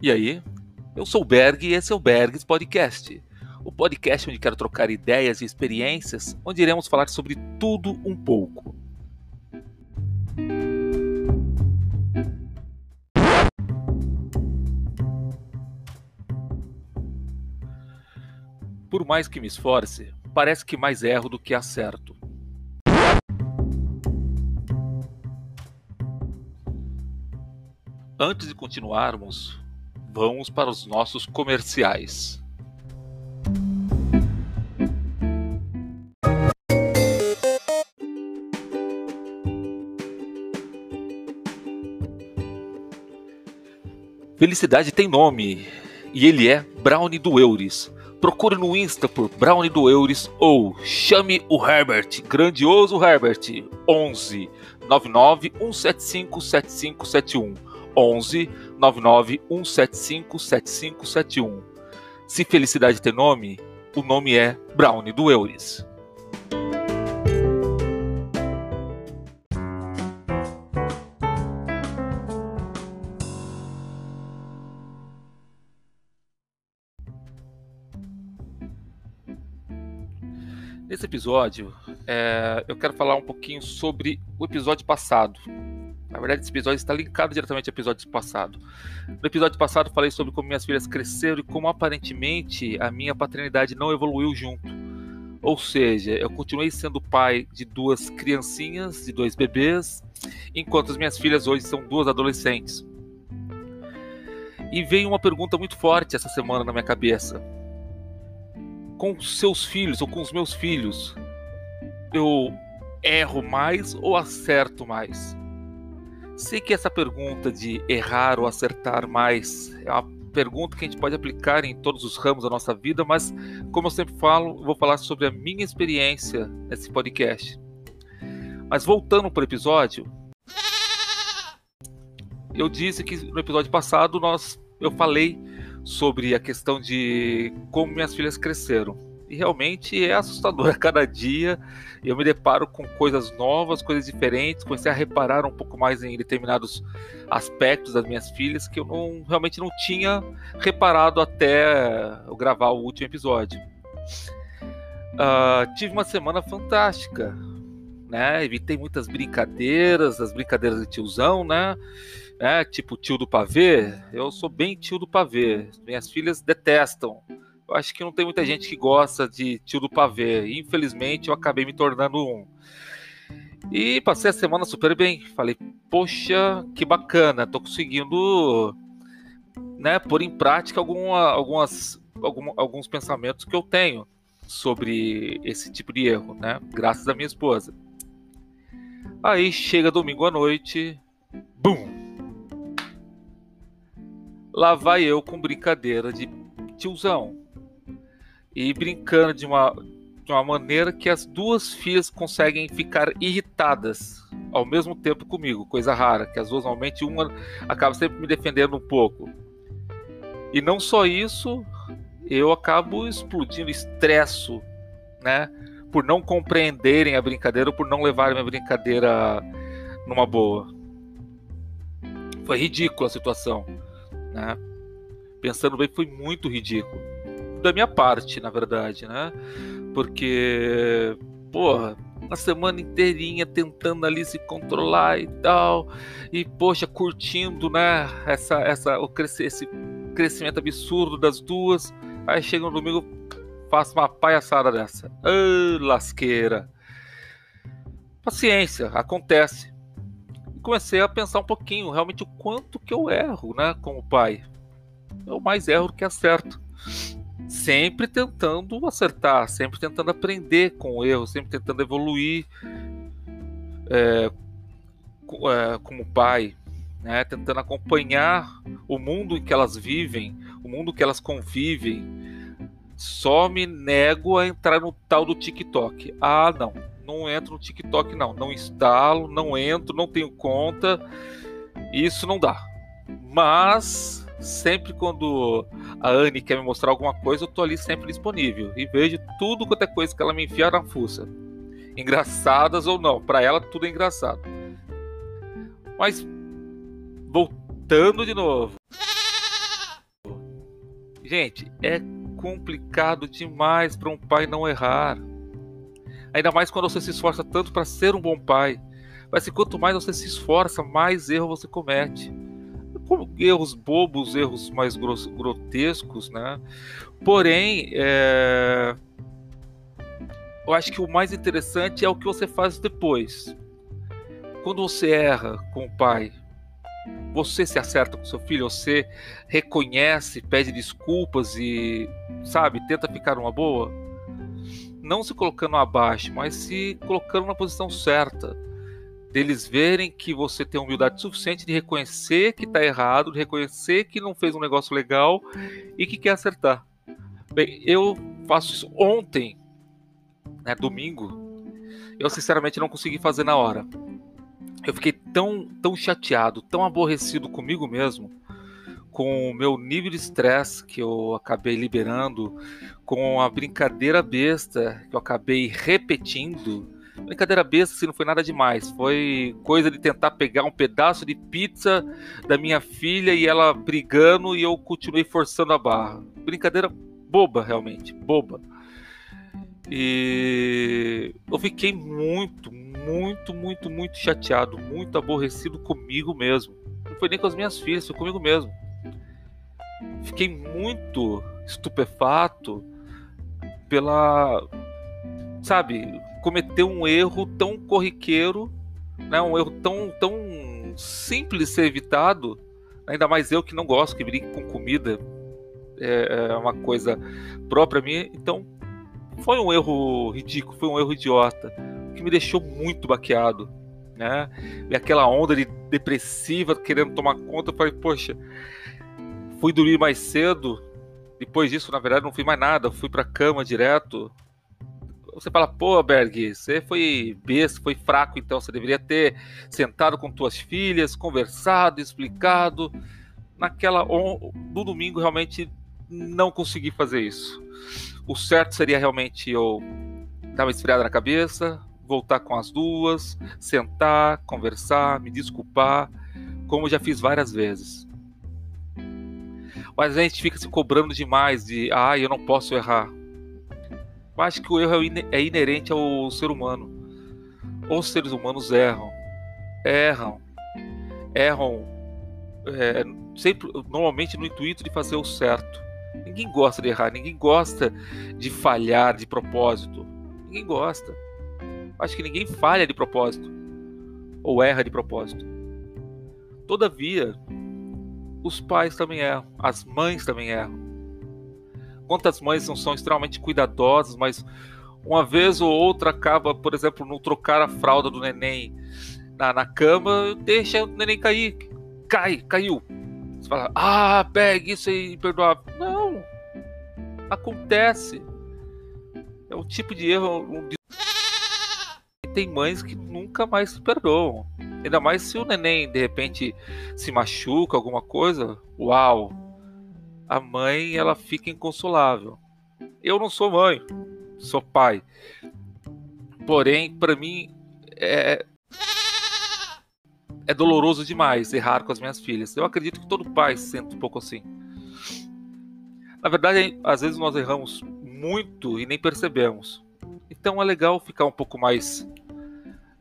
E aí? Eu sou o Berg e esse é o Bergs Podcast. O podcast onde quero trocar ideias e experiências, onde iremos falar sobre tudo um pouco. Por mais que me esforce, parece que mais erro do que acerto. Antes de continuarmos, vamos para os nossos comerciais. Felicidade tem nome e ele é Brownie do Euris. Procure no Insta por Brownie do Euris ou chame o Herbert, grandioso Herbert, 11 99 175 7571. 11 99 175 7571. Se felicidade tem nome, o nome é Brownie do Euris. Nesse episódio, é, eu quero falar um pouquinho sobre o episódio passado. Na verdade, esse episódio está linkado diretamente ao episódio passado. No episódio passado, falei sobre como minhas filhas cresceram e como aparentemente a minha paternidade não evoluiu junto. Ou seja, eu continuei sendo pai de duas criancinhas, de dois bebês, enquanto as minhas filhas hoje são duas adolescentes. E veio uma pergunta muito forte essa semana na minha cabeça com seus filhos ou com os meus filhos, eu erro mais ou acerto mais? Sei que essa pergunta de errar ou acertar mais é uma pergunta que a gente pode aplicar em todos os ramos da nossa vida, mas como eu sempre falo, eu vou falar sobre a minha experiência nesse podcast. Mas voltando para o episódio, eu disse que no episódio passado nós eu falei sobre a questão de como minhas filhas cresceram. E realmente é assustador a cada dia. Eu me deparo com coisas novas, coisas diferentes. Comecei a reparar um pouco mais em determinados aspectos das minhas filhas que eu não, realmente não tinha reparado até eu gravar o último episódio. Uh, tive uma semana fantástica, né? Evitei muitas brincadeiras, as brincadeiras de tiozão, né? né, tipo tio do pavê, eu sou bem tio do pavê. Minhas filhas detestam. Acho que não tem muita gente que gosta de tio do pavê. Infelizmente, eu acabei me tornando um. E passei a semana super bem. Falei, poxa, que bacana, tô conseguindo né, pôr em prática alguma, algumas, algum, alguns pensamentos que eu tenho sobre esse tipo de erro, né? Graças à minha esposa. Aí chega domingo à noite, bum! Lá vai eu com brincadeira de tiozão. E brincando de uma, de uma maneira que as duas filhas conseguem ficar irritadas ao mesmo tempo comigo, coisa rara, que as duas normalmente uma acaba sempre me defendendo um pouco. E não só isso, eu acabo explodindo, estresso, né? Por não compreenderem a brincadeira ou por não levarem a brincadeira numa boa. Foi ridícula a situação. Né? Pensando bem, foi muito ridículo. Da minha parte, na verdade, né? Porque, porra, a semana inteirinha tentando ali se controlar e tal, e poxa, curtindo, né? Essa, essa, o crescer, esse crescimento absurdo das duas. Aí chega no domingo, faço uma palhaçada dessa. Lasqueira. Paciência, acontece comecei a pensar um pouquinho realmente o quanto que eu erro, né, como pai. Eu mais erro do que acerto. Sempre tentando acertar, sempre tentando aprender com o erro, sempre tentando evoluir é, é, como pai, né, tentando acompanhar o mundo em que elas vivem, o mundo que elas convivem. Só me nego a entrar no tal do TikTok. Ah, não não entro no TikTok, não. Não instalo, não entro, não tenho conta. Isso não dá. Mas sempre quando a Anne quer me mostrar alguma coisa, eu tô ali sempre disponível e vejo tudo quanto é coisa que ela me enfiar na fuça. Engraçadas ou não, para ela tudo é engraçado. Mas voltando de novo. Gente, é complicado demais para um pai não errar. Ainda mais quando você se esforça tanto para ser um bom pai. Mas se quanto mais você se esforça, mais erro você comete. Erros bobos, erros mais grotescos, né? Porém, é... eu acho que o mais interessante é o que você faz depois. Quando você erra com o pai, você se acerta com seu filho, você reconhece, pede desculpas e, sabe, tenta ficar numa boa, não se colocando abaixo, mas se colocando na posição certa. Deles verem que você tem humildade suficiente de reconhecer que está errado, de reconhecer que não fez um negócio legal e que quer acertar. Bem, eu faço isso ontem, né, domingo. Eu sinceramente não consegui fazer na hora eu fiquei tão, tão chateado, tão aborrecido comigo mesmo, com o meu nível de estresse que eu acabei liberando, com a brincadeira besta que eu acabei repetindo. Brincadeira besta, assim, não foi nada demais. Foi coisa de tentar pegar um pedaço de pizza da minha filha e ela brigando e eu continuei forçando a barra. Brincadeira boba, realmente, boba. E eu fiquei muito, muito, muito, muito chateado, muito aborrecido comigo mesmo. Não foi nem com as minhas filhas, foi comigo mesmo. Fiquei muito estupefato pela. Sabe, cometer um erro tão corriqueiro, né, um erro tão, tão simples de ser evitado. Ainda mais eu que não gosto, que brinque com comida. É, é uma coisa própria minha. Então, foi um erro ridículo, foi um erro idiota, que me deixou muito baqueado, né? E aquela onda de depressiva querendo tomar conta, eu falei, poxa, fui dormir mais cedo. Depois disso, na verdade, não fui mais nada, fui para cama direto. Você fala, pô, Berg, você foi besta, foi fraco, então você deveria ter sentado com tuas filhas, conversado, explicado. Naquela no domingo realmente não consegui fazer isso. O certo seria realmente eu dar uma esfriada na cabeça, voltar com as duas, sentar, conversar, me desculpar, como já fiz várias vezes. Mas a gente fica se cobrando demais de, ah, eu não posso errar. Acho que o erro é, é inerente ao ser humano. Os seres humanos erram, erram, erram, é, sempre, normalmente no intuito de fazer o certo. Ninguém gosta de errar, ninguém gosta de falhar de propósito. Ninguém gosta. Acho que ninguém falha de propósito ou erra de propósito. Todavia, os pais também erram, as mães também erram. Quantas mães não são extremamente cuidadosas, mas uma vez ou outra acaba, por exemplo, no trocar a fralda do neném na, na cama, deixa o neném cair. Cai, caiu. Você fala, ah, pegue isso aí, imperdoável. Não. Acontece. É um tipo de erro. Um... Tem mães que nunca mais se perdoam. Ainda mais se o neném de repente se machuca, alguma coisa. Uau! A mãe ela fica inconsolável. Eu não sou mãe, sou pai. Porém, para mim é, é doloroso demais errar com as minhas filhas. Eu acredito que todo pai se sente um pouco assim. Na verdade, às vezes nós erramos muito e nem percebemos. Então é legal ficar um pouco mais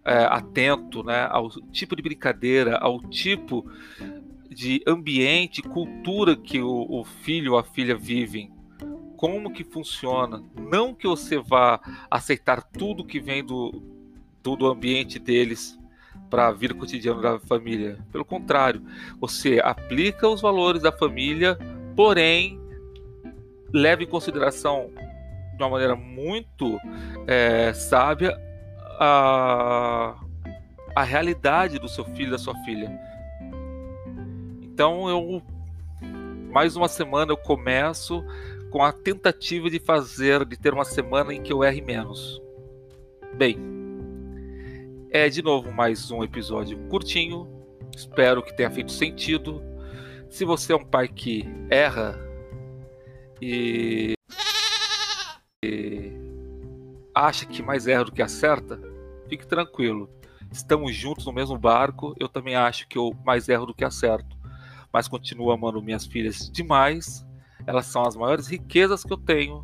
é, atento né, ao tipo de brincadeira, ao tipo de ambiente, cultura que o, o filho ou a filha vivem. Como que funciona. Não que você vá aceitar tudo que vem do, do, do ambiente deles para a vida cotidiana da família. Pelo contrário, você aplica os valores da família, porém leva em consideração de uma maneira muito é, sábia a, a realidade do seu filho e da sua filha. Então eu mais uma semana eu começo com a tentativa de fazer, de ter uma semana em que eu erre menos. Bem, é de novo mais um episódio curtinho. Espero que tenha feito sentido. Se você é um pai que erra e, e acha que mais erra do que acerta, fique tranquilo. Estamos juntos no mesmo barco. Eu também acho que eu mais erro do que acerto. Mas continuo amando minhas filhas demais elas são as maiores riquezas que eu tenho.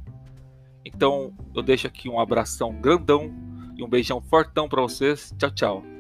Então eu deixo aqui um abração grandão e um beijão fortão para vocês. Tchau, tchau.